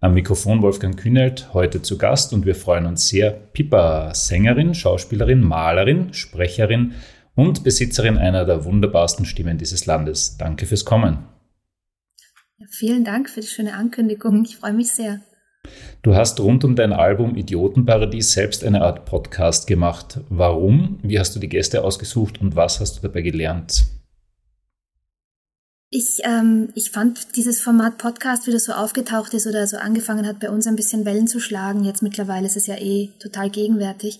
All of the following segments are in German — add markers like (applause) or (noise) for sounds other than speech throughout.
Am Mikrofon Wolfgang Kühnelt, heute zu Gast und wir freuen uns sehr. Pippa, Sängerin, Schauspielerin, Malerin, Sprecherin und Besitzerin einer der wunderbarsten Stimmen dieses Landes. Danke fürs Kommen. Ja, vielen Dank für die schöne Ankündigung. Ich freue mich sehr. Du hast rund um dein Album Idiotenparadies selbst eine Art Podcast gemacht. Warum? Wie hast du die Gäste ausgesucht und was hast du dabei gelernt? Ich, ähm, ich fand dieses Format Podcast, wie das so aufgetaucht ist oder so angefangen hat, bei uns ein bisschen Wellen zu schlagen. Jetzt mittlerweile ist es ja eh total gegenwärtig.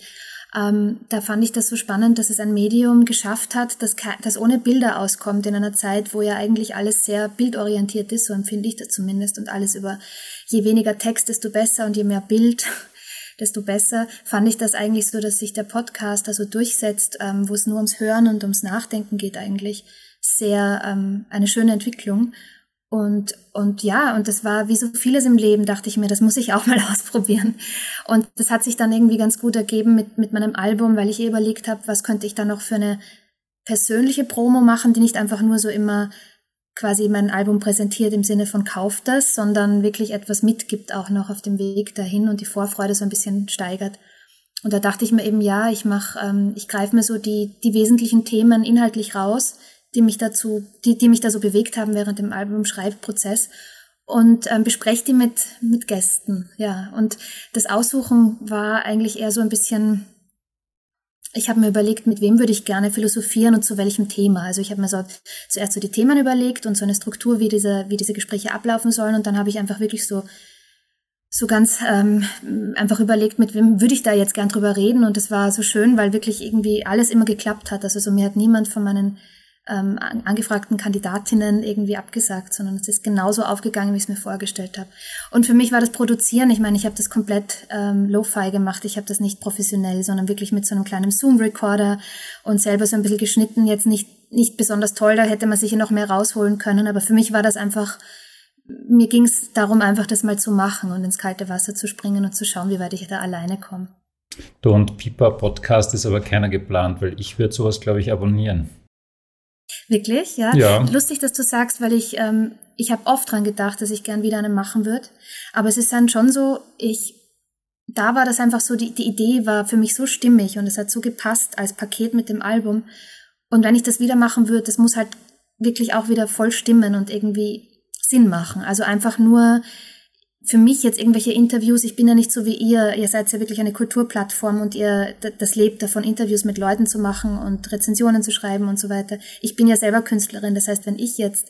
Ähm, da fand ich das so spannend, dass es ein Medium geschafft hat, das, das ohne Bilder auskommt in einer Zeit, wo ja eigentlich alles sehr bildorientiert ist, so empfinde ich das zumindest, und alles über je weniger Text, desto besser und je mehr Bild, (laughs) desto besser. Fand ich das eigentlich so, dass sich der Podcast also durchsetzt, ähm, wo es nur ums Hören und ums Nachdenken geht eigentlich sehr ähm, eine schöne Entwicklung. Und, und ja, und das war wie so vieles im Leben, dachte ich mir, das muss ich auch (laughs) mal ausprobieren. Und das hat sich dann irgendwie ganz gut ergeben mit, mit meinem Album, weil ich eh überlegt habe, was könnte ich da noch für eine persönliche Promo machen, die nicht einfach nur so immer quasi mein Album präsentiert im Sinne von kauft das, sondern wirklich etwas mitgibt auch noch auf dem Weg dahin und die Vorfreude so ein bisschen steigert. Und da dachte ich mir eben, ja, ich mache, ähm, ich greife mir so die, die wesentlichen Themen inhaltlich raus, die mich dazu, die, die mich da so bewegt haben während dem Albumschreibprozess und ähm, bespreche die mit, mit Gästen, ja. Und das Aussuchen war eigentlich eher so ein bisschen, ich habe mir überlegt, mit wem würde ich gerne philosophieren und zu welchem Thema. Also ich habe mir so zuerst so die Themen überlegt und so eine Struktur, wie diese, wie diese Gespräche ablaufen sollen. Und dann habe ich einfach wirklich so so ganz ähm, einfach überlegt, mit wem würde ich da jetzt gern drüber reden. Und es war so schön, weil wirklich irgendwie alles immer geklappt hat. Also so mir hat niemand von meinen ähm, angefragten Kandidatinnen irgendwie abgesagt, sondern es ist genauso aufgegangen, wie ich es mir vorgestellt habe. Und für mich war das Produzieren, ich meine, ich habe das komplett ähm, lo-fi gemacht, ich habe das nicht professionell, sondern wirklich mit so einem kleinen Zoom-Recorder und selber so ein bisschen geschnitten, jetzt nicht, nicht besonders toll, da hätte man sicher noch mehr rausholen können, aber für mich war das einfach, mir ging es darum, einfach das mal zu machen und ins kalte Wasser zu springen und zu schauen, wie weit ich da alleine komme. Du und Pipa Podcast ist aber keiner geplant, weil ich würde sowas, glaube ich, abonnieren. Wirklich, ja? ja. Lustig, dass du sagst, weil ich, ähm, ich habe oft dran gedacht, dass ich gern wieder einen machen würde. Aber es ist dann schon so, ich, da war das einfach so, die, die Idee war für mich so stimmig und es hat so gepasst als Paket mit dem Album. Und wenn ich das wieder machen würde, das muss halt wirklich auch wieder voll stimmen und irgendwie Sinn machen. Also einfach nur für mich jetzt irgendwelche Interviews, ich bin ja nicht so wie ihr, ihr seid ja wirklich eine Kulturplattform und ihr, das lebt davon, Interviews mit Leuten zu machen und Rezensionen zu schreiben und so weiter. Ich bin ja selber Künstlerin, das heißt, wenn ich jetzt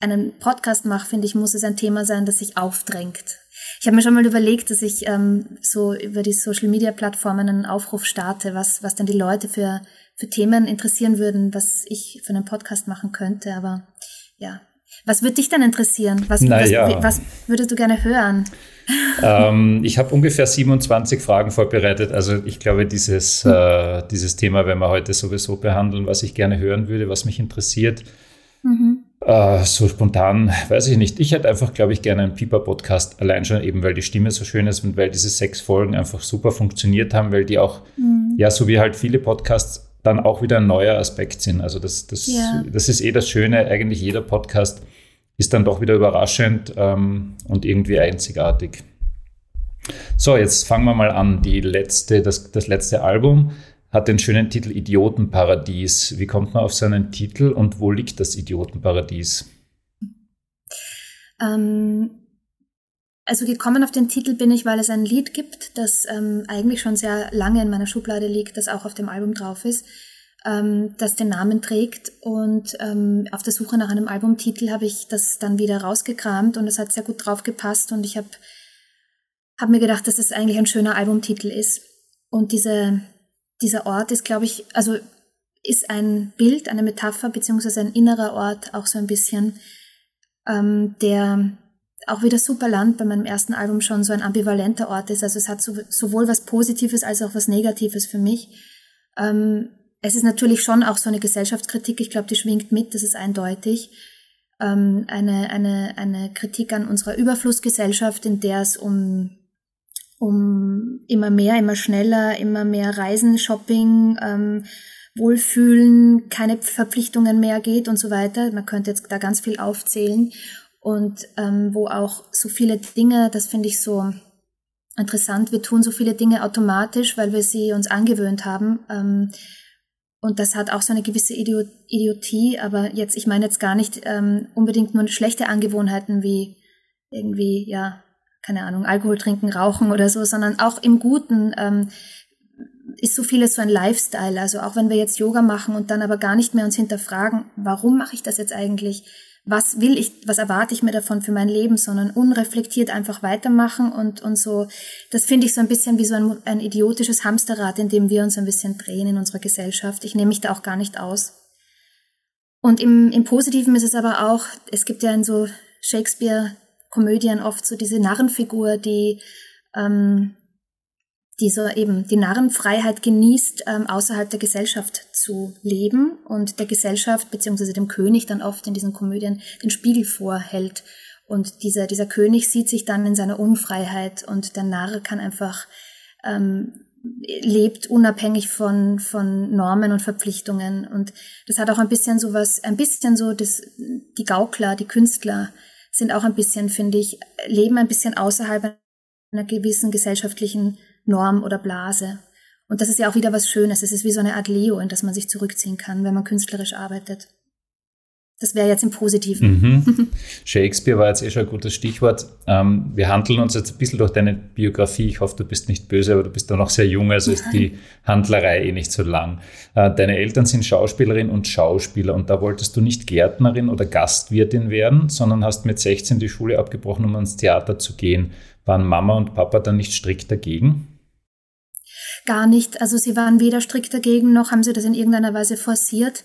einen Podcast mache, finde ich, muss es ein Thema sein, das sich aufdrängt. Ich habe mir schon mal überlegt, dass ich ähm, so über die Social-Media-Plattformen einen Aufruf starte, was, was denn die Leute für, für Themen interessieren würden, was ich für einen Podcast machen könnte. Aber ja, was würde dich denn interessieren? Was, naja. was, was würdest du gerne hören? Ähm, ich habe ungefähr 27 Fragen vorbereitet. Also ich glaube, dieses, mhm. äh, dieses Thema werden wir heute sowieso behandeln, was ich gerne hören würde, was mich interessiert. Mhm. Äh, so spontan, weiß ich nicht. Ich hätte einfach, glaube ich, gerne einen Pieper-Podcast, allein schon eben, weil die Stimme so schön ist und weil diese sechs Folgen einfach super funktioniert haben, weil die auch, mhm. ja, so wie halt viele Podcasts dann auch wieder ein neuer Aspekt sind. Also das, das, ja. das ist eh das Schöne, eigentlich jeder Podcast ist dann doch wieder überraschend ähm, und irgendwie einzigartig. So, jetzt fangen wir mal an. Die letzte, das, das letzte Album hat den schönen Titel Idiotenparadies. Wie kommt man auf so einen Titel und wo liegt das Idiotenparadies? Ähm, also gekommen auf den Titel bin ich, weil es ein Lied gibt, das ähm, eigentlich schon sehr lange in meiner Schublade liegt, das auch auf dem Album drauf ist, ähm, das den Namen trägt. Und ähm, auf der Suche nach einem Albumtitel habe ich das dann wieder rausgekramt und es hat sehr gut drauf gepasst und ich habe hab mir gedacht, dass es eigentlich ein schöner Albumtitel ist. Und diese, dieser Ort ist, glaube ich, also ist ein Bild, eine Metapher, beziehungsweise ein innerer Ort auch so ein bisschen, ähm, der auch wieder Superland bei meinem ersten Album schon so ein ambivalenter Ort ist. Also es hat so, sowohl was Positives als auch was Negatives für mich. Ähm, es ist natürlich schon auch so eine Gesellschaftskritik. Ich glaube, die schwingt mit, das ist eindeutig. Ähm, eine, eine, eine Kritik an unserer Überflussgesellschaft, in der es um, um immer mehr, immer schneller, immer mehr Reisen, Shopping, ähm, Wohlfühlen, keine Verpflichtungen mehr geht und so weiter. Man könnte jetzt da ganz viel aufzählen und ähm, wo auch so viele Dinge, das finde ich so interessant, wir tun so viele Dinge automatisch, weil wir sie uns angewöhnt haben. Ähm, und das hat auch so eine gewisse Idiot Idiotie, aber jetzt, ich meine jetzt gar nicht ähm, unbedingt nur schlechte Angewohnheiten wie irgendwie, ja, keine Ahnung, Alkohol trinken, rauchen oder so, sondern auch im Guten ähm, ist so vieles so ein Lifestyle. Also auch wenn wir jetzt Yoga machen und dann aber gar nicht mehr uns hinterfragen, warum mache ich das jetzt eigentlich? Was will ich, was erwarte ich mir davon für mein Leben, sondern unreflektiert einfach weitermachen und, und so, das finde ich so ein bisschen wie so ein, ein idiotisches Hamsterrad, in dem wir uns ein bisschen drehen in unserer Gesellschaft. Ich nehme mich da auch gar nicht aus. Und im, im Positiven ist es aber auch, es gibt ja in so Shakespeare-Komödien oft so diese Narrenfigur, die ähm, die so eben die Narrenfreiheit genießt, ähm, außerhalb der Gesellschaft zu leben und der Gesellschaft beziehungsweise dem König dann oft in diesen Komödien den Spiegel vorhält. Und dieser, dieser König sieht sich dann in seiner Unfreiheit und der Narr kann einfach ähm, lebt unabhängig von, von Normen und Verpflichtungen. Und das hat auch ein bisschen so was, ein bisschen so, das, die Gaukler, die Künstler sind auch ein bisschen, finde ich, leben ein bisschen außerhalb einer gewissen gesellschaftlichen Norm oder Blase. Und das ist ja auch wieder was Schönes. Es ist wie so eine Art Leo, in das man sich zurückziehen kann, wenn man künstlerisch arbeitet. Das wäre jetzt im Positiven. Mhm. (laughs) Shakespeare war jetzt eh schon ein gutes Stichwort. Ähm, wir handeln uns jetzt ein bisschen durch deine Biografie. Ich hoffe, du bist nicht böse, aber du bist doch noch sehr jung, also ist die Handlerei eh nicht so lang. Äh, deine Eltern sind Schauspielerin und Schauspieler und da wolltest du nicht Gärtnerin oder Gastwirtin werden, sondern hast mit 16 die Schule abgebrochen, um ans Theater zu gehen. Waren Mama und Papa dann nicht strikt dagegen? Gar nicht. Also sie waren weder strikt dagegen, noch haben sie das in irgendeiner Weise forciert,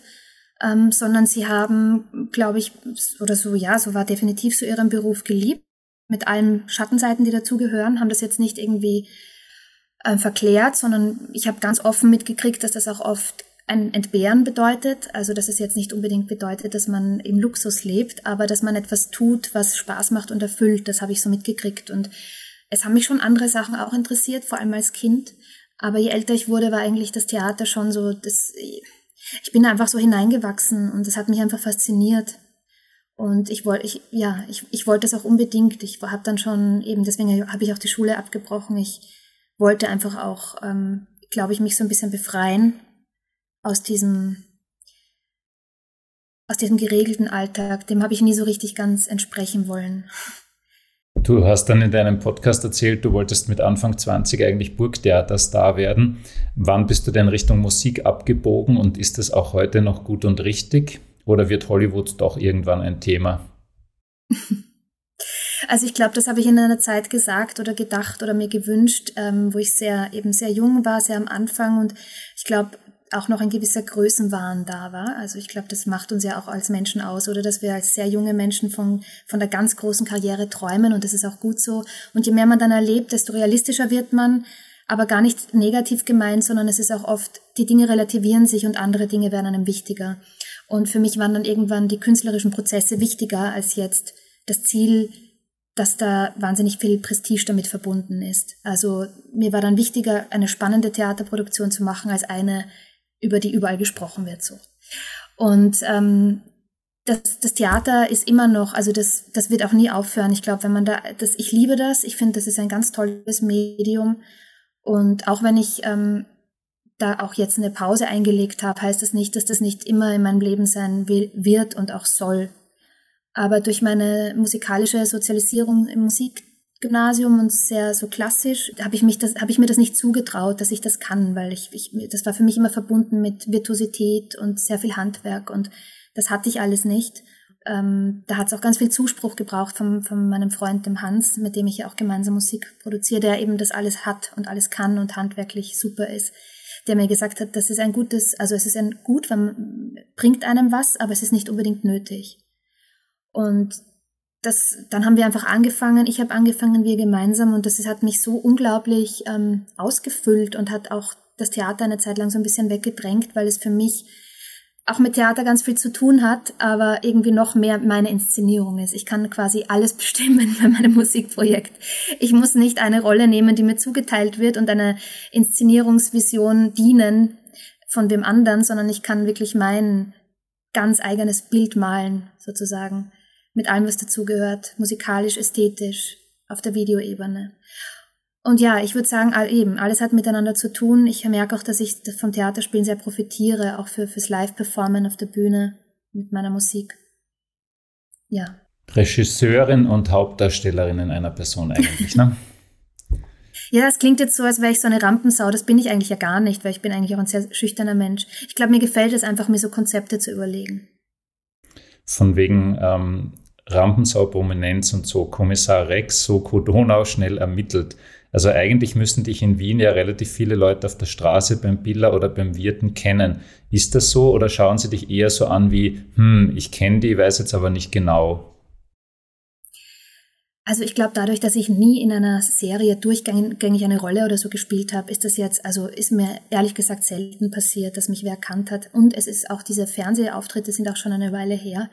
ähm, sondern sie haben, glaube ich, oder so, ja, so war definitiv so ihren Beruf geliebt, mit allen Schattenseiten, die dazugehören, haben das jetzt nicht irgendwie äh, verklärt, sondern ich habe ganz offen mitgekriegt, dass das auch oft ein Entbehren bedeutet. Also dass es jetzt nicht unbedingt bedeutet, dass man im Luxus lebt, aber dass man etwas tut, was Spaß macht und erfüllt. Das habe ich so mitgekriegt. Und es haben mich schon andere Sachen auch interessiert, vor allem als Kind. Aber je älter ich wurde, war eigentlich das Theater schon so, das, ich bin einfach so hineingewachsen und das hat mich einfach fasziniert. Und ich wollte, ich, ja, ich, ich wollte es auch unbedingt. Ich habe dann schon eben, deswegen habe ich auch die Schule abgebrochen. Ich wollte einfach auch, ähm, glaube ich, mich so ein bisschen befreien aus diesem, aus diesem geregelten Alltag. Dem habe ich nie so richtig ganz entsprechen wollen. Du hast dann in deinem Podcast erzählt, du wolltest mit Anfang 20 eigentlich Burgtheaterstar werden. Wann bist du denn Richtung Musik abgebogen und ist das auch heute noch gut und richtig? Oder wird Hollywood doch irgendwann ein Thema? (laughs) Also ich glaube, das habe ich in einer Zeit gesagt oder gedacht oder mir gewünscht, ähm, wo ich sehr eben sehr jung war, sehr am Anfang und ich glaube, auch noch ein gewisser Größenwahn da war. Also ich glaube, das macht uns ja auch als Menschen aus, oder dass wir als sehr junge Menschen von, von der ganz großen Karriere träumen und das ist auch gut so. Und je mehr man dann erlebt, desto realistischer wird man, aber gar nicht negativ gemeint, sondern es ist auch oft, die Dinge relativieren sich und andere Dinge werden einem wichtiger. Und für mich waren dann irgendwann die künstlerischen Prozesse wichtiger als jetzt das Ziel, dass da wahnsinnig viel Prestige damit verbunden ist. Also mir war dann wichtiger, eine spannende Theaterproduktion zu machen, als eine, über die überall gesprochen wird. So. Und ähm, das, das Theater ist immer noch, also das, das wird auch nie aufhören. Ich glaube, wenn man da, das, ich liebe das, ich finde, das ist ein ganz tolles Medium. Und auch wenn ich ähm, da auch jetzt eine Pause eingelegt habe, heißt das nicht, dass das nicht immer in meinem Leben sein will, wird und auch soll. Aber durch meine musikalische Sozialisierung im Musik Gymnasium und sehr so klassisch, habe ich mich das, habe ich mir das nicht zugetraut, dass ich das kann, weil ich, ich, das war für mich immer verbunden mit Virtuosität und sehr viel Handwerk und das hatte ich alles nicht. Ähm, da hat es auch ganz viel Zuspruch gebraucht von, von meinem Freund, dem Hans, mit dem ich ja auch gemeinsam Musik produziere, der eben das alles hat und alles kann und handwerklich super ist, der mir gesagt hat, das ist ein gutes, also es ist ein gut, man bringt einem was, aber es ist nicht unbedingt nötig. Und das, dann haben wir einfach angefangen, ich habe angefangen, wir gemeinsam und das hat mich so unglaublich ähm, ausgefüllt und hat auch das Theater eine Zeit lang so ein bisschen weggedrängt, weil es für mich auch mit Theater ganz viel zu tun hat, aber irgendwie noch mehr meine Inszenierung ist. Ich kann quasi alles (laughs) bestimmen bei meinem Musikprojekt. Ich muss nicht eine Rolle nehmen, die mir zugeteilt wird und einer Inszenierungsvision dienen von dem anderen, sondern ich kann wirklich mein ganz eigenes Bild malen, sozusagen, mit allem, was dazugehört, musikalisch, ästhetisch, auf der Videoebene. Und ja, ich würde sagen, all, eben, alles hat miteinander zu tun. Ich merke auch, dass ich vom Theaterspielen sehr profitiere, auch für, fürs Live-Performen auf der Bühne mit meiner Musik. Ja. Regisseurin und Hauptdarstellerin in einer Person eigentlich, ne? (laughs) Ja, das klingt jetzt so, als wäre ich so eine Rampensau. Das bin ich eigentlich ja gar nicht, weil ich bin eigentlich auch ein sehr schüchterner Mensch. Ich glaube, mir gefällt es einfach, mir so Konzepte zu überlegen. Von wegen ähm, Rampensau, Prominenz und so, Kommissar Rex, Soko Donau schnell ermittelt. Also eigentlich müssten dich in Wien ja relativ viele Leute auf der Straße beim Biller oder beim Wirten kennen. Ist das so oder schauen sie dich eher so an wie, hm, ich kenne die, weiß jetzt aber nicht genau? Also ich glaube, dadurch, dass ich nie in einer Serie durchgängig eine Rolle oder so gespielt habe, ist das jetzt, also ist mir ehrlich gesagt selten passiert, dass mich wer erkannt hat. Und es ist auch diese Fernsehauftritte sind auch schon eine Weile her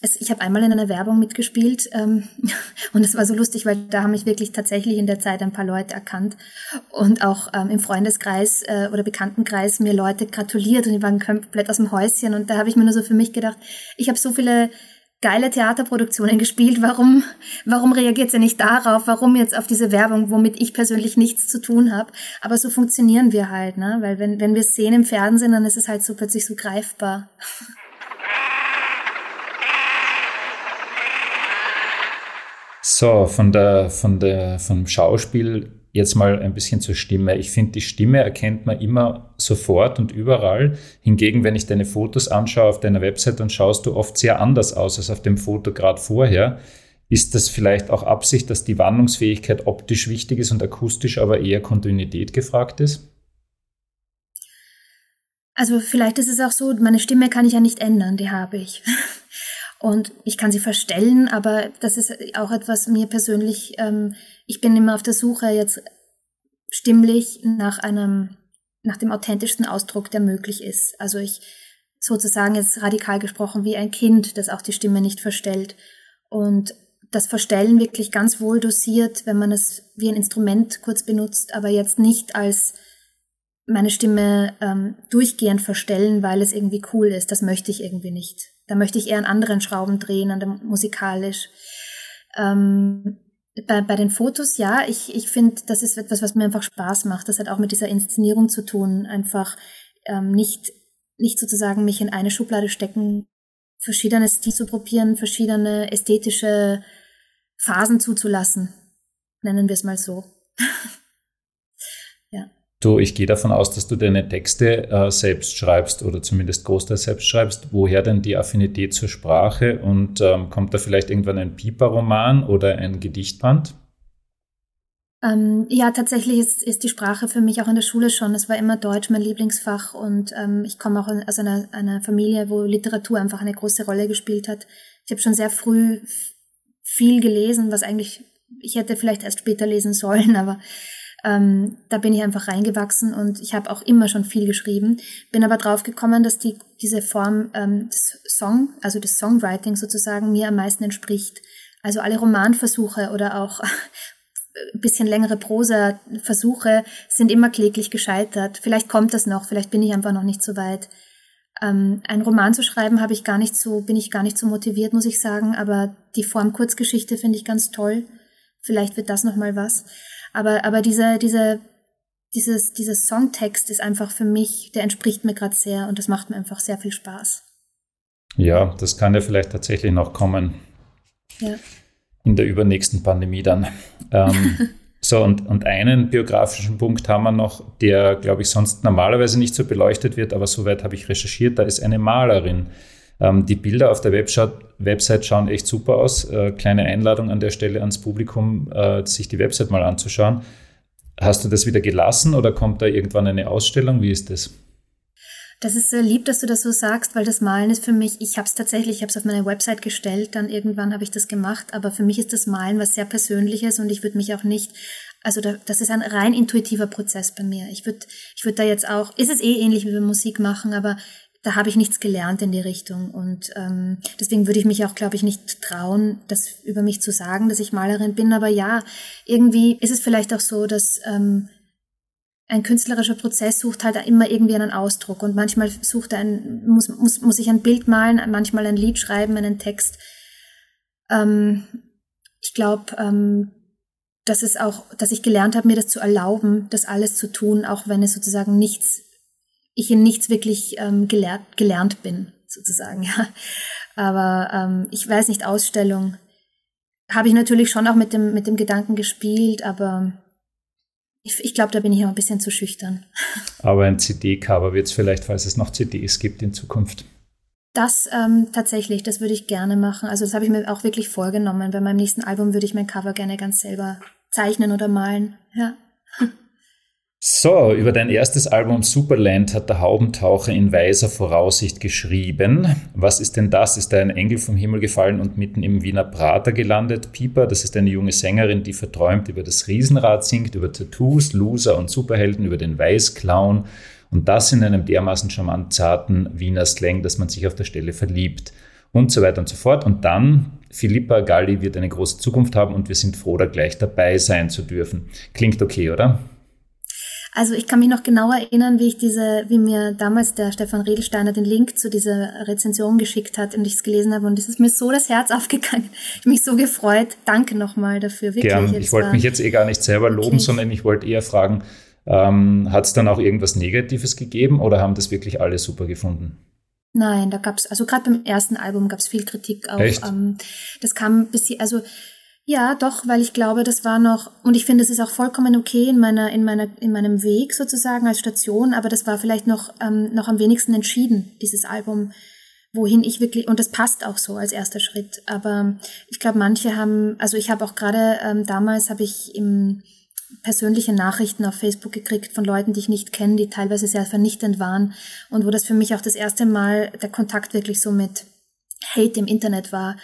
es, ich habe einmal in einer Werbung mitgespielt ähm, (laughs) und es war so lustig, weil da haben mich wirklich tatsächlich in der Zeit ein paar Leute erkannt und auch ähm, im Freundeskreis äh, oder Bekanntenkreis mir Leute gratuliert und die waren komplett aus dem Häuschen und da habe ich mir nur so für mich gedacht, ich habe so viele geile Theaterproduktionen (laughs) gespielt, warum, warum reagiert sie nicht darauf, warum jetzt auf diese Werbung, womit ich persönlich nichts zu tun habe, aber so funktionieren wir halt, ne? weil wenn, wenn wir es sehen im Fernsehen, dann ist es halt so plötzlich so greifbar. (laughs) So, von der, von der, vom Schauspiel jetzt mal ein bisschen zur Stimme. Ich finde, die Stimme erkennt man immer sofort und überall. Hingegen, wenn ich deine Fotos anschaue auf deiner Website, dann schaust du oft sehr anders aus als auf dem Foto gerade vorher. Ist das vielleicht auch Absicht, dass die Wandlungsfähigkeit optisch wichtig ist und akustisch aber eher Kontinuität gefragt ist? Also vielleicht ist es auch so, meine Stimme kann ich ja nicht ändern, die habe ich. Und ich kann sie verstellen, aber das ist auch etwas mir persönlich, ähm, ich bin immer auf der Suche jetzt stimmlich nach einem, nach dem authentischsten Ausdruck, der möglich ist. Also ich sozusagen jetzt radikal gesprochen wie ein Kind, das auch die Stimme nicht verstellt. Und das Verstellen wirklich ganz wohl dosiert, wenn man es wie ein Instrument kurz benutzt, aber jetzt nicht als meine Stimme ähm, durchgehend verstellen, weil es irgendwie cool ist. Das möchte ich irgendwie nicht. Da möchte ich eher an anderen Schrauben drehen, an dem musikalisch. Ähm, bei, bei den Fotos, ja, ich, ich finde, das ist etwas, was mir einfach Spaß macht. Das hat auch mit dieser Inszenierung zu tun. Einfach ähm, nicht, nicht sozusagen mich in eine Schublade stecken, verschiedene Stile zu probieren, verschiedene ästhetische Phasen zuzulassen. Nennen wir es mal so. (laughs) Du, ich gehe davon aus, dass du deine Texte äh, selbst schreibst oder zumindest großteils selbst schreibst. Woher denn die Affinität zur Sprache und ähm, kommt da vielleicht irgendwann ein Piper-Roman oder ein Gedichtband? Ähm, ja, tatsächlich ist, ist die Sprache für mich auch in der Schule schon. Es war immer Deutsch mein Lieblingsfach und ähm, ich komme auch aus einer, einer Familie, wo Literatur einfach eine große Rolle gespielt hat. Ich habe schon sehr früh viel gelesen, was eigentlich ich hätte vielleicht erst später lesen sollen, (laughs) aber ähm, da bin ich einfach reingewachsen und ich habe auch immer schon viel geschrieben. Bin aber drauf gekommen, dass die, diese Form ähm, des Song, also des Songwriting sozusagen, mir am meisten entspricht. Also alle Romanversuche oder auch (laughs) bisschen längere Prosa-Versuche sind immer kläglich gescheitert. Vielleicht kommt das noch, vielleicht bin ich einfach noch nicht so weit. Ähm, ein Roman zu schreiben habe ich gar nicht so, bin ich gar nicht so motiviert, muss ich sagen, aber die Form Kurzgeschichte finde ich ganz toll. Vielleicht wird das nochmal was. Aber, aber dieser, dieser, dieses, dieses Songtext ist einfach für mich, der entspricht mir gerade sehr und das macht mir einfach sehr viel Spaß. Ja, das kann ja vielleicht tatsächlich noch kommen. Ja. In der übernächsten Pandemie dann. Ähm, (laughs) so, und, und einen biografischen Punkt haben wir noch, der, glaube ich, sonst normalerweise nicht so beleuchtet wird, aber soweit habe ich recherchiert, da ist eine Malerin. Ähm, die Bilder auf der Website schauen echt super aus. Äh, kleine Einladung an der Stelle ans Publikum, äh, sich die Website mal anzuschauen. Hast du das wieder gelassen oder kommt da irgendwann eine Ausstellung? Wie ist das? Das ist sehr lieb, dass du das so sagst, weil das Malen ist für mich, ich habe es tatsächlich, ich habe es auf meine Website gestellt, dann irgendwann habe ich das gemacht, aber für mich ist das Malen was sehr Persönliches und ich würde mich auch nicht, also da, das ist ein rein intuitiver Prozess bei mir. Ich würde ich würd da jetzt auch, ist es eh ähnlich wie beim Musik machen, aber da habe ich nichts gelernt in die Richtung und ähm, deswegen würde ich mich auch, glaube ich, nicht trauen, das über mich zu sagen, dass ich Malerin bin. Aber ja, irgendwie ist es vielleicht auch so, dass ähm, ein künstlerischer Prozess sucht halt immer irgendwie einen Ausdruck und manchmal sucht er ein, muss, muss, muss ich ein Bild malen, manchmal ein Lied schreiben, einen Text. Ähm, ich glaube, ähm, dass es auch, dass ich gelernt habe, mir das zu erlauben, das alles zu tun, auch wenn es sozusagen nichts, ich in nichts wirklich ähm, gelehrt, gelernt bin, sozusagen, (laughs) ja. Aber ähm, ich weiß nicht, Ausstellung habe ich natürlich schon auch mit dem, mit dem Gedanken gespielt, aber ich, ich glaube, da bin ich auch ein bisschen zu schüchtern. (laughs) Aber ein CD-Cover wird es vielleicht, falls es noch CDs gibt in Zukunft. Das ähm, tatsächlich, das würde ich gerne machen. Also das habe ich mir auch wirklich vorgenommen. Bei meinem nächsten Album würde ich mein Cover gerne ganz selber zeichnen oder malen. Ja. (laughs) So, über dein erstes Album Superland hat der Haubentaucher in weiser Voraussicht geschrieben. Was ist denn das? Ist da ein Engel vom Himmel gefallen und mitten im Wiener Prater gelandet? Pieper, das ist eine junge Sängerin, die verträumt über das Riesenrad singt, über Tattoos, Loser und Superhelden, über den Weißclown. Und das in einem dermaßen charmant zarten Wiener Slang, dass man sich auf der Stelle verliebt. Und so weiter und so fort. Und dann, Philippa Galli wird eine große Zukunft haben und wir sind froh, da gleich dabei sein zu dürfen. Klingt okay, oder? Also ich kann mich noch genau erinnern, wie ich diese, wie mir damals der Stefan Redelsteiner den Link zu dieser Rezension geschickt hat und ich es gelesen habe und es ist mir so das Herz (laughs) aufgegangen. Ich habe mich so gefreut. Danke nochmal dafür. Wirklich. Gern. Ich wollte mich jetzt eh gar nicht selber loben, okay. sondern ich wollte eher fragen, ähm, hat es dann auch irgendwas Negatives gegeben oder haben das wirklich alle super gefunden? Nein, da gab's also gerade beim ersten Album gab's viel Kritik auch. Echt? Ähm, das kam bis also ja, doch, weil ich glaube, das war noch, und ich finde, es ist auch vollkommen okay in meiner, in meiner, in meinem Weg sozusagen als Station, aber das war vielleicht noch, ähm, noch am wenigsten entschieden, dieses Album, wohin ich wirklich, und das passt auch so als erster Schritt. Aber ich glaube, manche haben, also ich habe auch gerade ähm, damals habe ich im persönliche Nachrichten auf Facebook gekriegt von Leuten, die ich nicht kenne, die teilweise sehr vernichtend waren und wo das für mich auch das erste Mal der Kontakt wirklich so mit Hate im Internet war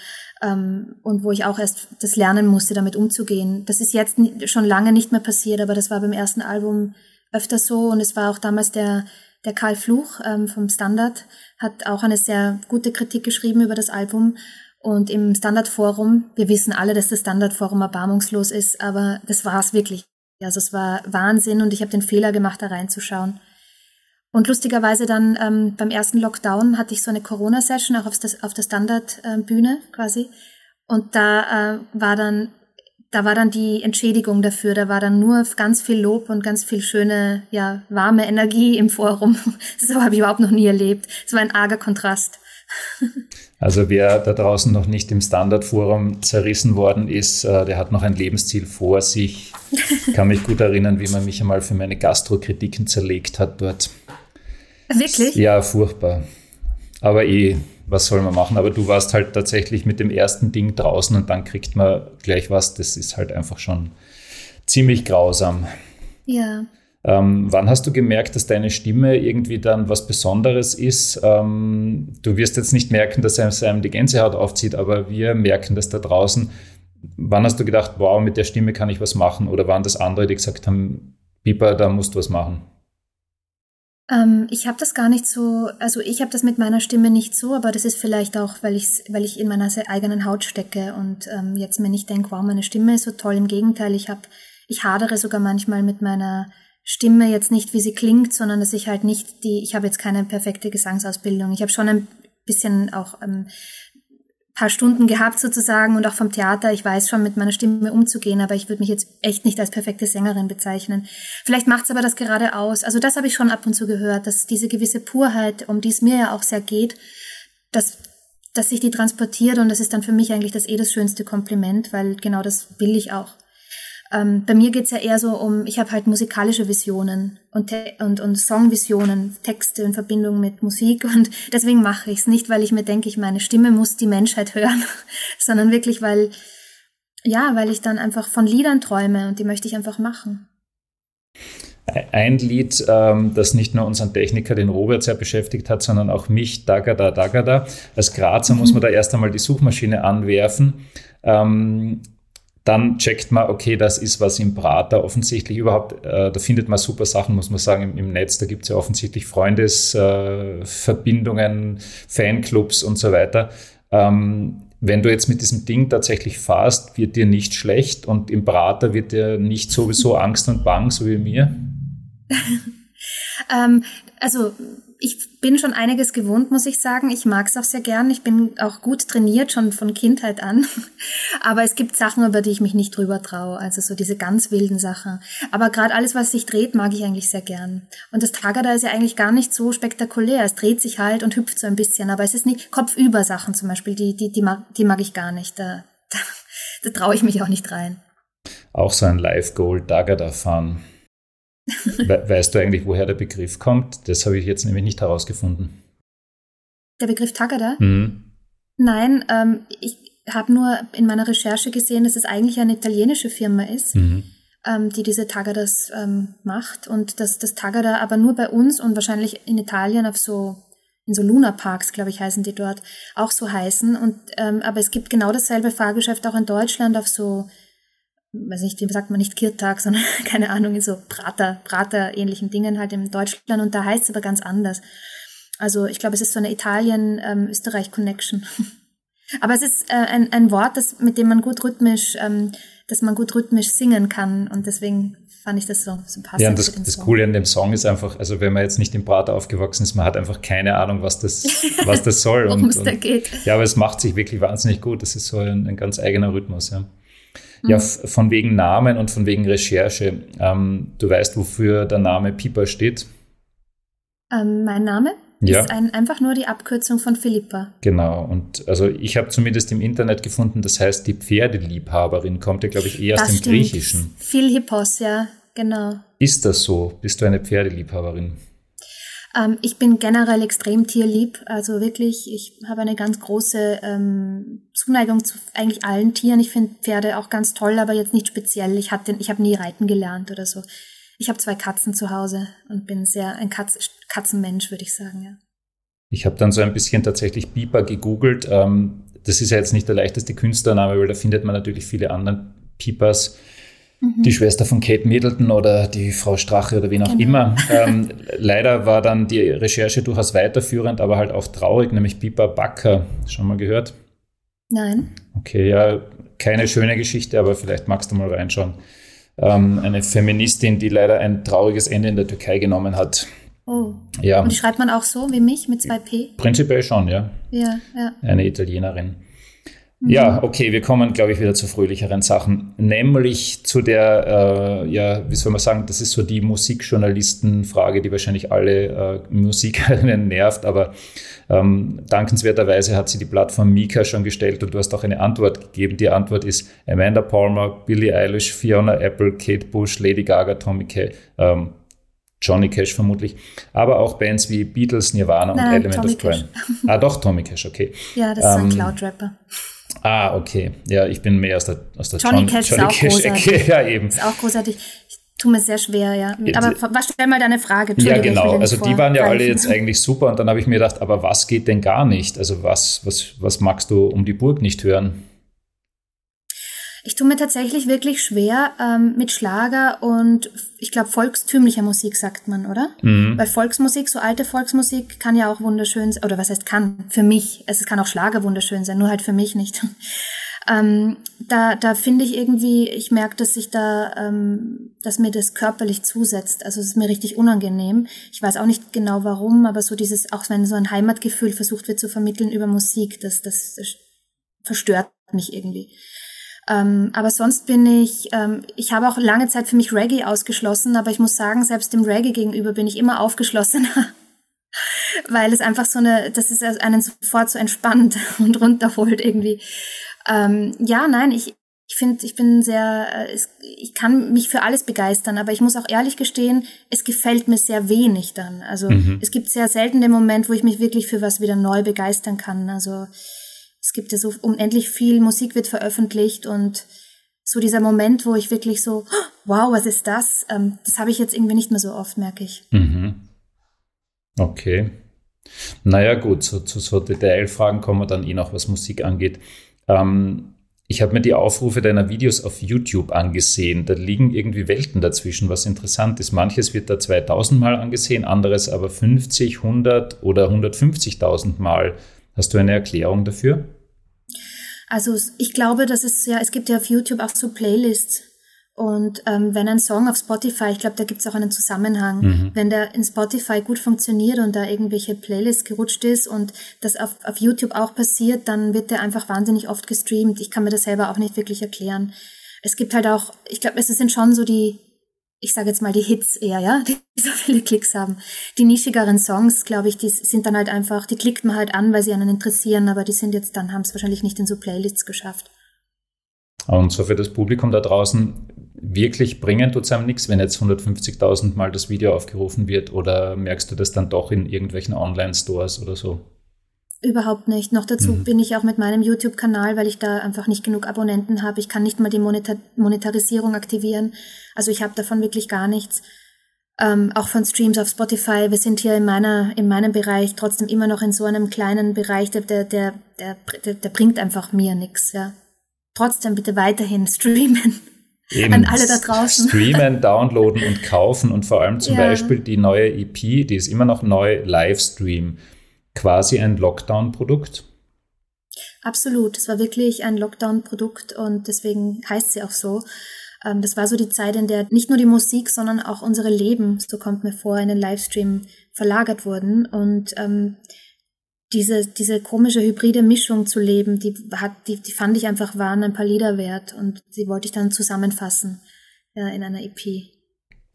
ähm, und wo ich auch erst das lernen musste, damit umzugehen. Das ist jetzt schon lange nicht mehr passiert, aber das war beim ersten Album öfter so und es war auch damals der der Karl Fluch ähm, vom Standard hat auch eine sehr gute Kritik geschrieben über das Album und im Standardforum, wir wissen alle, dass das Standardforum erbarmungslos ist, aber das war es wirklich. Also es war Wahnsinn und ich habe den Fehler gemacht, da reinzuschauen. Und lustigerweise dann ähm, beim ersten Lockdown hatte ich so eine Corona-Session auch auf, das, auf der Standardbühne äh, quasi. Und da äh, war dann da war dann die Entschädigung dafür. Da war dann nur ganz viel Lob und ganz viel schöne, ja, warme Energie im Forum. (laughs) Das habe ich überhaupt noch nie erlebt. Es war ein arger Kontrast. (laughs) Also wer da draußen noch nicht im Standardforum zerrissen worden ist, äh, der hat noch ein Lebensziel vor sich. Ich kann mich gut erinnern, wie man mich einmal für meine Gastrokritiken zerlegt hat dort. Wirklich? Ja, furchtbar. Aber eh, was soll man machen? Aber du warst halt tatsächlich mit dem ersten Ding draußen und dann kriegt man gleich was. Das ist halt einfach schon ziemlich grausam. Ja. Ähm, wann hast du gemerkt, dass deine Stimme irgendwie dann was Besonderes ist? Ähm, du wirst jetzt nicht merken, dass es einem die Gänsehaut aufzieht, aber wir merken das da draußen. Wann hast du gedacht, wow, mit der Stimme kann ich was machen? Oder waren das andere, die gesagt haben, Piper, da musst du was machen? Ähm, ich habe das gar nicht so, also ich habe das mit meiner Stimme nicht so, aber das ist vielleicht auch, weil ich, weil ich in meiner eigenen Haut stecke und ähm, jetzt mir nicht denke, wow, meine Stimme ist so toll. Im Gegenteil, ich habe, ich hadere sogar manchmal mit meiner Stimme jetzt nicht, wie sie klingt, sondern dass ich halt nicht die, ich habe jetzt keine perfekte Gesangsausbildung. Ich habe schon ein bisschen auch ähm, paar Stunden gehabt sozusagen und auch vom Theater. Ich weiß schon, mit meiner Stimme umzugehen, aber ich würde mich jetzt echt nicht als perfekte Sängerin bezeichnen. Vielleicht macht es aber das gerade aus. Also das habe ich schon ab und zu gehört, dass diese gewisse Purheit, um die es mir ja auch sehr geht, dass, dass sich die transportiert und das ist dann für mich eigentlich das eh das schönste Kompliment, weil genau das will ich auch. Ähm, bei mir geht's ja eher so um, ich habe halt musikalische Visionen und, und, und Songvisionen, Texte in Verbindung mit Musik und (laughs) deswegen mache ich's nicht, weil ich mir denke, ich meine Stimme muss die Menschheit (laughs) hören, sondern wirklich, weil, ja, weil ich dann einfach von Liedern träume und die möchte ich einfach machen. ein Lied, ähm, das nicht nur unseren Techniker, den Robert, sehr beschäftigt hat, sondern auch mich, Dagada, Dagada. Als Grazer mhm. muss man da erst einmal die Suchmaschine anwerfen. Ähm, dann checkt man, okay, das ist was im Prater offensichtlich überhaupt, äh, da findet man super Sachen, muss man sagen, im, im Netz. Da gibt es ja offensichtlich Freundesverbindungen, äh, Fanclubs und so weiter. Ähm, wenn du jetzt mit diesem Ding tatsächlich fahrst, wird dir nicht schlecht und im Prater wird dir nicht sowieso Angst und Bang, so wie mir? (laughs) ähm, also ich bin schon einiges gewohnt, muss ich sagen. Ich mag es auch sehr gern. Ich bin auch gut trainiert, schon von Kindheit an. (laughs) Aber es gibt Sachen, über die ich mich nicht drüber traue. Also so diese ganz wilden Sachen. Aber gerade alles, was sich dreht, mag ich eigentlich sehr gern. Und das Tagada ist ja eigentlich gar nicht so spektakulär. Es dreht sich halt und hüpft so ein bisschen. Aber es ist nicht kopfüber Sachen zum Beispiel. Die, die, die, mag, die mag ich gar nicht. Da, (laughs) da, da traue ich mich auch nicht rein. Auch so ein Live-Goal Tagada fahren. Weißt du eigentlich, woher der Begriff kommt? Das habe ich jetzt nämlich nicht herausgefunden. Der Begriff Tagada? Mhm. Nein, ähm, ich habe nur in meiner Recherche gesehen, dass es eigentlich eine italienische Firma ist, mhm. ähm, die diese Tagadas ähm, macht und dass das Tagada aber nur bei uns und wahrscheinlich in Italien auf so in so Luna Parks, glaube ich, heißen die dort, auch so heißen. Und ähm, aber es gibt genau dasselbe Fahrgeschäft auch in Deutschland auf so weiß nicht, wie sagt man nicht Kirtag, sondern (laughs) keine Ahnung, in so Prater, Prater ähnlichen Dingen halt in Deutschland und da heißt es aber ganz anders. Also ich glaube, es ist so eine Italien-Österreich-Connection. (laughs) Aber es ist äh, ein, ein Wort, das, mit dem man gut rhythmisch, ähm, dass man gut rhythmisch singen kann und deswegen fand ich das so sympathisch. Ja, und das, das Coole an dem Song ist einfach, also wenn man jetzt nicht im Prater aufgewachsen ist, man hat einfach keine Ahnung, was das, was das soll. (laughs) Worum es da geht. Ja, aber es macht sich wirklich wahnsinnig gut. Das ist so ein, ein ganz eigener Rhythmus, ja. Ja, mhm. von wegen Namen und von wegen Recherche. Ähm, du weißt, wofür der Name Pipa steht? Ähm, mein Name? Ja. Ist ein, einfach nur die Abkürzung von Philippa. Genau. Und also ich habe zumindest im Internet gefunden, das heißt, die Pferdeliebhaberin kommt ja, glaube ich, eher das aus dem stimmt. Griechischen. Philippos, ja, genau. Ist das so? Bist du eine Pferdeliebhaberin? Ähm, ich bin generell extrem tierlieb, also wirklich, ich habe eine ganz große ähm, Zuneigung zu eigentlich allen Tieren. Ich finde Pferde auch ganz toll, aber jetzt nicht speziell. Ich ich habe nie reiten gelernt oder so. Ich habe zwei Katzen zu Hause und bin sehr ein Katz, Katzenmensch, würde ich sagen, ja. Ich habe dann so ein bisschen tatsächlich Biber gegoogelt. Ähm, das ist ja jetzt nicht der leichteste Künstlername, weil da findet man natürlich viele andere Piepers Mhm. die Schwester von Kate Middleton oder die Frau Strache oder wen auch genau. immer. (laughs) Ähm, leider war dann die Recherche durchaus weiterführend, aber halt auch traurig, nämlich Pipa Backer. Schon mal gehört? Nein. Okay, ja, keine schöne Geschichte, aber vielleicht magst du mal reinschauen. Ähm, eine Feministin, die leider ein trauriges Ende in der Türkei genommen hat. Oh. Ja. Und die schreibt man auch so wie mich mit zwei P? Prinzipiell schon, ja. Ja, ja. Eine Italienerin. Ja, mhm. okay, wir kommen, glaube ich, wieder zu fröhlicheren Sachen, nämlich zu der, äh, ja, wie soll man sagen, das ist so die Musikjournalistenfrage, die wahrscheinlich alle äh, Musikerinnen nervt, aber ähm, dankenswerterweise hat sie die Plattform Mika schon gestellt und du hast auch eine Antwort gegeben. Die Antwort ist Amanda Palmer, Billie Eilish, Fiona Apple, Kate Bush, Lady Gaga, Tommy Kay, ähm, Johnny Cash vermutlich, aber auch Bands wie Beatles, Nirvana Nein, und Element Tommy of Crime. Ah, doch, Tommy Cash, okay. Ja, das ist ähm, ein Cloud-Rapper. Ah, okay. Ja, ich bin mehr aus der, aus der Johnny John, Cash Johnny ist auch Cash (laughs) großartig. Ecke. Ja, eben. Ist auch großartig. Ich tue mir sehr schwer, ja. Aber was, stell mal deine Frage. Ja, genau. Also die waren ja alle jetzt eigentlich super und dann habe ich mir gedacht, aber was geht denn gar nicht? Also was, was, was magst du um die Burg nicht hören? Ich tue mir tatsächlich wirklich schwer ähm, mit Schlager und ich glaube volkstümlicher Musik, sagt man, oder? Mhm. Weil Volksmusik, so alte Volksmusik, kann ja auch wunderschön sein, oder was heißt kann, für mich, es kann auch Schlager wunderschön sein, nur halt für mich nicht. (laughs) ähm, da da finde ich irgendwie, ich merke, dass sich da, ähm, dass mir das körperlich zusetzt. Also es ist mir richtig unangenehm. Ich weiß auch nicht genau warum, aber so dieses, auch wenn so ein Heimatgefühl versucht wird zu vermitteln über Musik, das, das, das verstört mich irgendwie. Ähm, aber sonst bin ich, ähm, ich habe auch lange Zeit für mich Reggae ausgeschlossen, aber ich muss sagen, selbst dem Reggae gegenüber bin ich immer aufgeschlossener. (laughs) Weil es einfach so eine, das ist einen sofort so entspannt (laughs) und runterholt irgendwie. Ähm, ja, nein, ich, ich finde, ich bin sehr, äh, ich kann mich für alles begeistern, aber ich muss auch ehrlich gestehen, es gefällt mir sehr wenig dann. Also mhm. es gibt sehr selten den Moment, wo ich mich wirklich für was wieder neu begeistern kann. Also es gibt ja so unendlich viel Musik wird veröffentlicht und so dieser Moment, wo ich wirklich so, wow, was ist das? Ähm, das habe ich jetzt irgendwie nicht mehr so oft, merke ich. Mhm. Okay. Naja, gut, zu, zu so Detailfragen kommen wir dann eh noch, was Musik angeht. Ähm, ich habe mir die Aufrufe deiner Videos auf YouTube angesehen. Da liegen irgendwie Welten dazwischen, was interessant ist. Manches wird da 2000 Mal angesehen, anderes aber 50, 100 oder 150.000 Mal. Hast du eine Erklärung dafür? Also ich glaube, dass es ja, es gibt ja auf YouTube auch so Playlists und ähm, wenn ein Song auf Spotify, ich glaube, da gibt es auch einen Zusammenhang, mhm. wenn der in Spotify gut funktioniert und da irgendwelche Playlists gerutscht ist und das auf, auf YouTube auch passiert, dann wird der einfach wahnsinnig oft gestreamt. Ich kann mir das selber auch nicht wirklich erklären. Es gibt halt auch, ich glaube, es sind schon so die, ich sage jetzt mal die Hits eher, ja, (laughs) die so viele Klicks haben. Die nischigeren Songs, glaube ich, die sind dann halt einfach, die klickt man halt an, weil sie einen interessieren, aber die sind jetzt dann, haben es wahrscheinlich nicht in so Playlists geschafft. Und so für das Publikum da draußen, wirklich bringen tut es einem nichts, wenn jetzt 150.000 Mal das Video aufgerufen wird oder merkst du das dann doch in irgendwelchen Online-Stores oder so? Überhaupt nicht. Noch dazu mhm. bin ich auch mit meinem YouTube-Kanal, weil ich da einfach nicht genug Abonnenten habe. Ich kann nicht mal die Monetar Monetarisierung aktivieren. Also ich habe davon wirklich gar nichts. Ähm, auch von Streams auf Spotify. Wir sind hier in meiner, in meinem Bereich trotzdem immer noch in so einem kleinen Bereich, der, der, der, der, der bringt einfach mir nichts, ja trotzdem bitte weiterhin streamen. Eben An alle da draußen. Streamen, (laughs) downloaden und kaufen und vor allem zum ja. Beispiel die neue EP, die ist immer noch neu, Livestream. Quasi ein Lockdown-Produkt. Absolut, es war wirklich ein Lockdown-Produkt und deswegen heißt sie auch so. Ähm, das war so die Zeit, in der nicht nur die Musik, sondern auch unsere Leben, so kommt mir vor, in den Livestream verlagert wurden. Und ähm, diese, diese komische hybride Mischung zu leben, die hat, die, die fand ich einfach waren ein paar Lieder wert und die wollte ich dann zusammenfassen ja, in einer EP.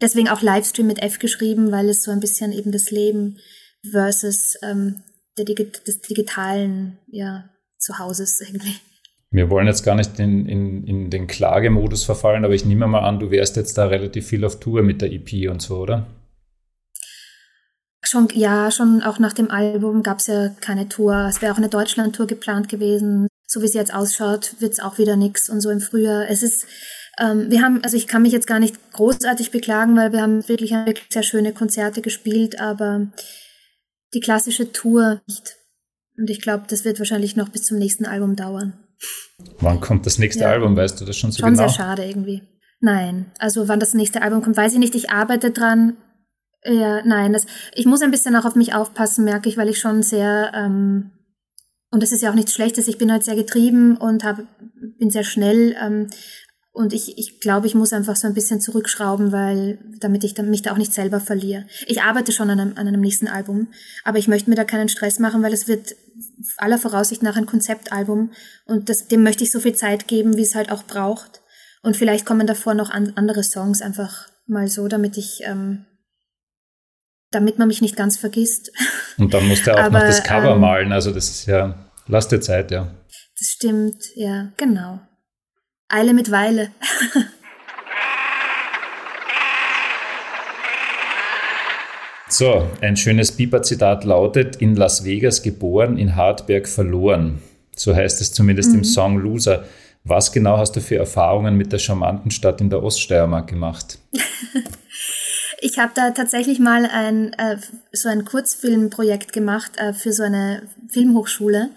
Deswegen auch Livestream mit F geschrieben, weil es so ein bisschen eben das Leben versus ähm, Digi des digitalen ja, Zuhauses irgendwie. Wir wollen jetzt gar nicht in, in, in den Klagemodus verfallen, aber ich nehme mal an, du wärst jetzt da relativ viel auf Tour mit der EP und so, oder? Schon, ja, schon auch nach dem Album gab es ja keine Tour. Es wäre auch eine Deutschland-Tour geplant gewesen. So wie sie jetzt ausschaut, wird es auch wieder nix und so im Frühjahr. Es ist, ähm, wir haben, also ich kann mich jetzt gar nicht großartig beklagen, weil wir haben wirklich, wirklich sehr schöne Konzerte gespielt, aber die klassische Tour nicht. Und ich glaube, das wird wahrscheinlich noch bis zum nächsten Album dauern. Wann kommt das nächste ja. Album? Weißt du das schon so schon genau? Schon sehr schade irgendwie. Nein, also wann das nächste Album kommt, weiß ich nicht. Ich arbeite dran. Ja, nein, das, ich muss ein bisschen auch auf mich aufpassen, merke ich, weil ich schon sehr, ähm, und das ist ja auch nichts Schlechtes, ich bin halt sehr getrieben und hab, bin sehr schnell ähm, und ich, ich glaube, ich muss einfach so ein bisschen zurückschrauben, weil damit ich mich da auch nicht selber verliere. Ich arbeite schon an einem, an einem nächsten Album, aber ich möchte mir da keinen Stress machen, weil es wird aller Voraussicht nach ein Konzeptalbum und das, dem möchte ich so viel Zeit geben, wie es halt auch braucht. Und vielleicht kommen davor noch an, andere Songs einfach mal so, damit ich ähm, damit man mich nicht ganz vergisst. (laughs) Und dann musst du auch Aber, noch das Cover ähm, malen, also das ist ja, lass dir Zeit, ja. Das stimmt, ja, genau. Eile mit Weile. so, ein schönes Biber-Zitat lautet: In Las Vegas geboren, in Hartberg verloren. So heißt es zumindest mhm. im Song Loser. Was genau hast du für Erfahrungen mit der charmanten Stadt in der Oststeiermark gemacht? (laughs) Ich habe da tatsächlich mal ein, äh, so ein Kurzfilmprojekt gemacht äh, für so eine Filmhochschule.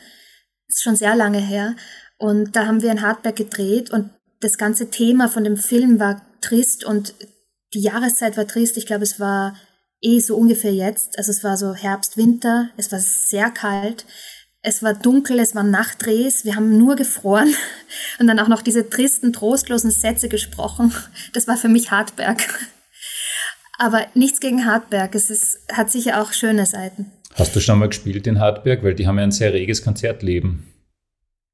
Das ist schon sehr lange her. Und da haben wir in Hartberg gedreht und das ganze Thema von dem Film war trist und die Jahreszeit war trist. Ich glaube, es war eh so ungefähr jetzt. Also es war so Herbst, Winter. Es war sehr kalt. Es war dunkel, es waren Nachtdrehs, wir haben nur gefroren (laughs) und dann auch noch diese tristen, trostlosen Sätze gesprochen. Das war für mich Hartberg. Aber nichts gegen Hartberg. Es ist, hat sicher auch schöne Seiten. Hast du schon mal gespielt in Hartberg? Weil die haben ja ein sehr reges Konzertleben.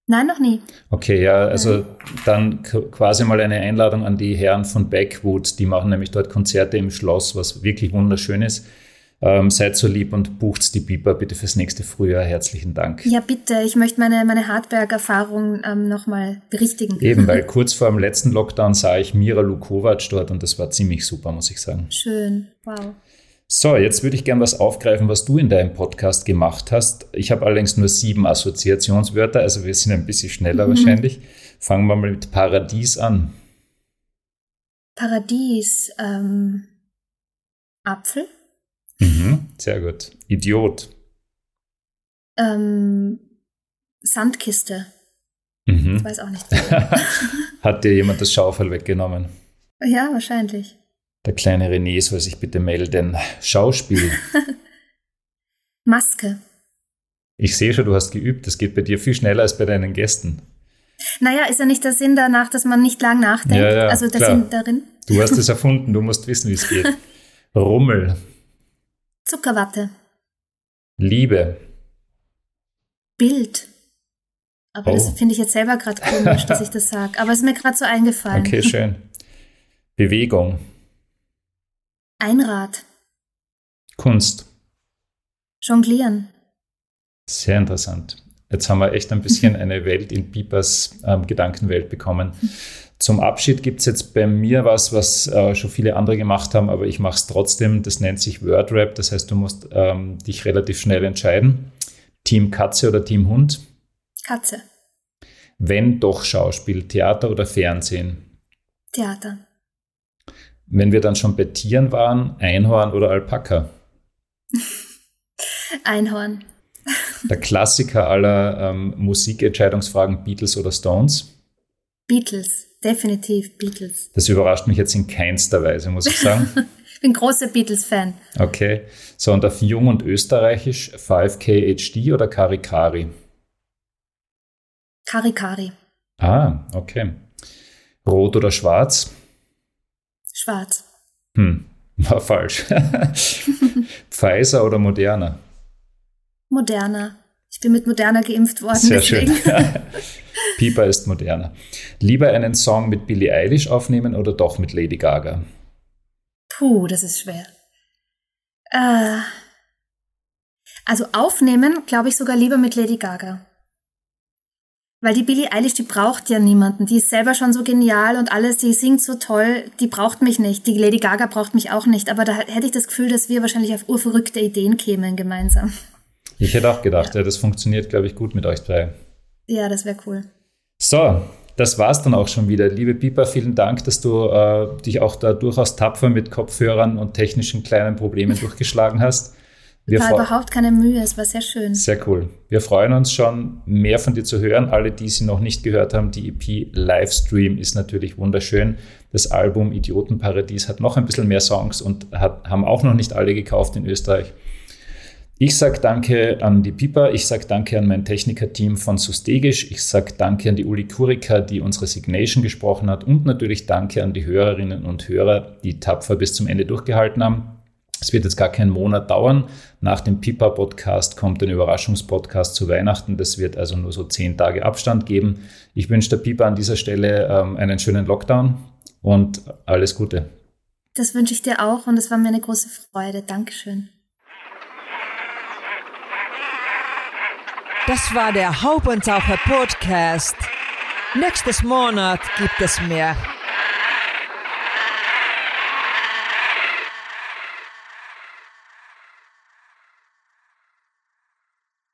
Nein, noch nie. Okay, ja, also Nein. dann quasi mal eine Einladung an die Herren von Backwood. Die machen nämlich dort Konzerte im Schloss, was wirklich wunderschön ist. Ähm, seid so lieb und bucht die Biber bitte fürs nächste Frühjahr. Herzlichen Dank. Ja, bitte. Ich möchte meine, meine Hartberg-Erfahrung ähm, nochmal berichtigen. Eben, weil (laughs) kurz vor dem letzten Lockdown sah ich Mira Lukovac dort und das war ziemlich super, muss ich sagen. Schön. Wow. So, jetzt würde ich gern was aufgreifen, was du in deinem Podcast gemacht hast. Ich habe allerdings nur sieben Assoziationswörter, also wir sind ein bisschen schneller mhm. wahrscheinlich. Fangen wir mal mit Paradies an. Paradies, ähm, Apfel. Mhm, sehr gut. Idiot. Ähm, Sandkiste. Mhm. Ich weiß auch nicht. (laughs) Hat dir jemand das Schaufel weggenommen? Ja, wahrscheinlich. Der kleine René soll sich bitte melden. Schauspiel. (laughs) Maske. Ich sehe schon, du hast geübt. Das geht bei dir viel schneller als bei deinen Gästen. Naja, ist ja nicht der Sinn danach, dass man nicht lang nachdenkt. Ja, ja, also der klar. Sinn darin. Du hast es erfunden, du musst wissen, wie es geht. (laughs) Rummel. Zuckerwatte. Liebe. Bild. Aber oh. das finde ich jetzt selber gerade komisch, dass ich das sage. Aber es ist mir gerade so eingefallen. Okay, schön. (laughs) Bewegung. Einrad. Kunst. Jonglieren. Sehr interessant. Jetzt haben wir echt ein bisschen (laughs) eine Welt in Pipers ähm, Gedankenwelt bekommen. Zum Abschied gibt es jetzt bei mir was, was äh, schon viele andere gemacht haben, aber ich mache es trotzdem. Das nennt sich Wordrap. Das heißt, du musst ähm, dich relativ schnell entscheiden. Team Katze oder Team Hund? Katze. Wenn doch Schauspiel, Theater oder Fernsehen? Theater. Wenn wir dann schon bei Tieren waren, Einhorn oder Alpaka? (laughs) Einhorn. (laughs) Der Klassiker aller ähm, Musikentscheidungsfragen, Beatles oder Stones? Beatles, definitiv Beatles. Das überrascht mich jetzt in keinster Weise, muss ich sagen. (laughs) ich bin großer Beatles-Fan. Okay. So, und auf Jung und Österreichisch 5K HD oder Karikari? Karikari. Ah, okay. Rot oder schwarz? Schwarz. Hm, war falsch. (laughs) Pfizer oder Moderna? Moderna. Ich bin mit Moderna geimpft worden. Sehr deswegen. schön. (laughs) Pieper ist moderner. Lieber einen Song mit Billie Eilish aufnehmen oder doch mit Lady Gaga? Puh, das ist schwer. Äh, also aufnehmen, glaube ich sogar lieber mit Lady Gaga. Weil die Billie Eilish, die braucht ja niemanden. Die ist selber schon so genial und alles, die singt so toll, die braucht mich nicht. Die Lady Gaga braucht mich auch nicht. Aber da hätte ich das Gefühl, dass wir wahrscheinlich auf urverrückte Ideen kämen gemeinsam. Ich hätte auch gedacht, ja, ja das funktioniert, glaube ich, gut mit euch drei. Ja, das wäre cool. So, das war's dann auch schon wieder. Liebe Pipa, vielen Dank, dass du äh, dich auch da durchaus tapfer mit Kopfhörern und technischen kleinen Problemen (laughs) durchgeschlagen hast. Wir war überhaupt keine Mühe, es war sehr schön. Sehr cool. Wir freuen uns schon, mehr von dir zu hören. Alle, die sie noch nicht gehört haben, die EP Livestream ist natürlich wunderschön. Das Album Idiotenparadies hat noch ein bisschen mehr Songs und hat, haben auch noch nicht alle gekauft in Österreich. Ich sage danke an die Piper, ich sage danke an mein Techniker-Team von Sustegisch, ich sage danke an die Uli Kurika, die unsere Signation gesprochen hat und natürlich danke an die Hörerinnen und Hörer, die tapfer bis zum Ende durchgehalten haben. Es wird jetzt gar keinen Monat dauern. Nach dem Pipa-Podcast kommt ein Überraschungspodcast zu Weihnachten. Das wird also nur so zehn Tage Abstand geben. Ich wünsche der Pipa an dieser Stelle ähm, einen schönen Lockdown und alles Gute. Das wünsche ich dir auch und es war mir eine große Freude. Dankeschön. Das war der Haubentaucher Podcast. Nächstes Monat gibt es mehr.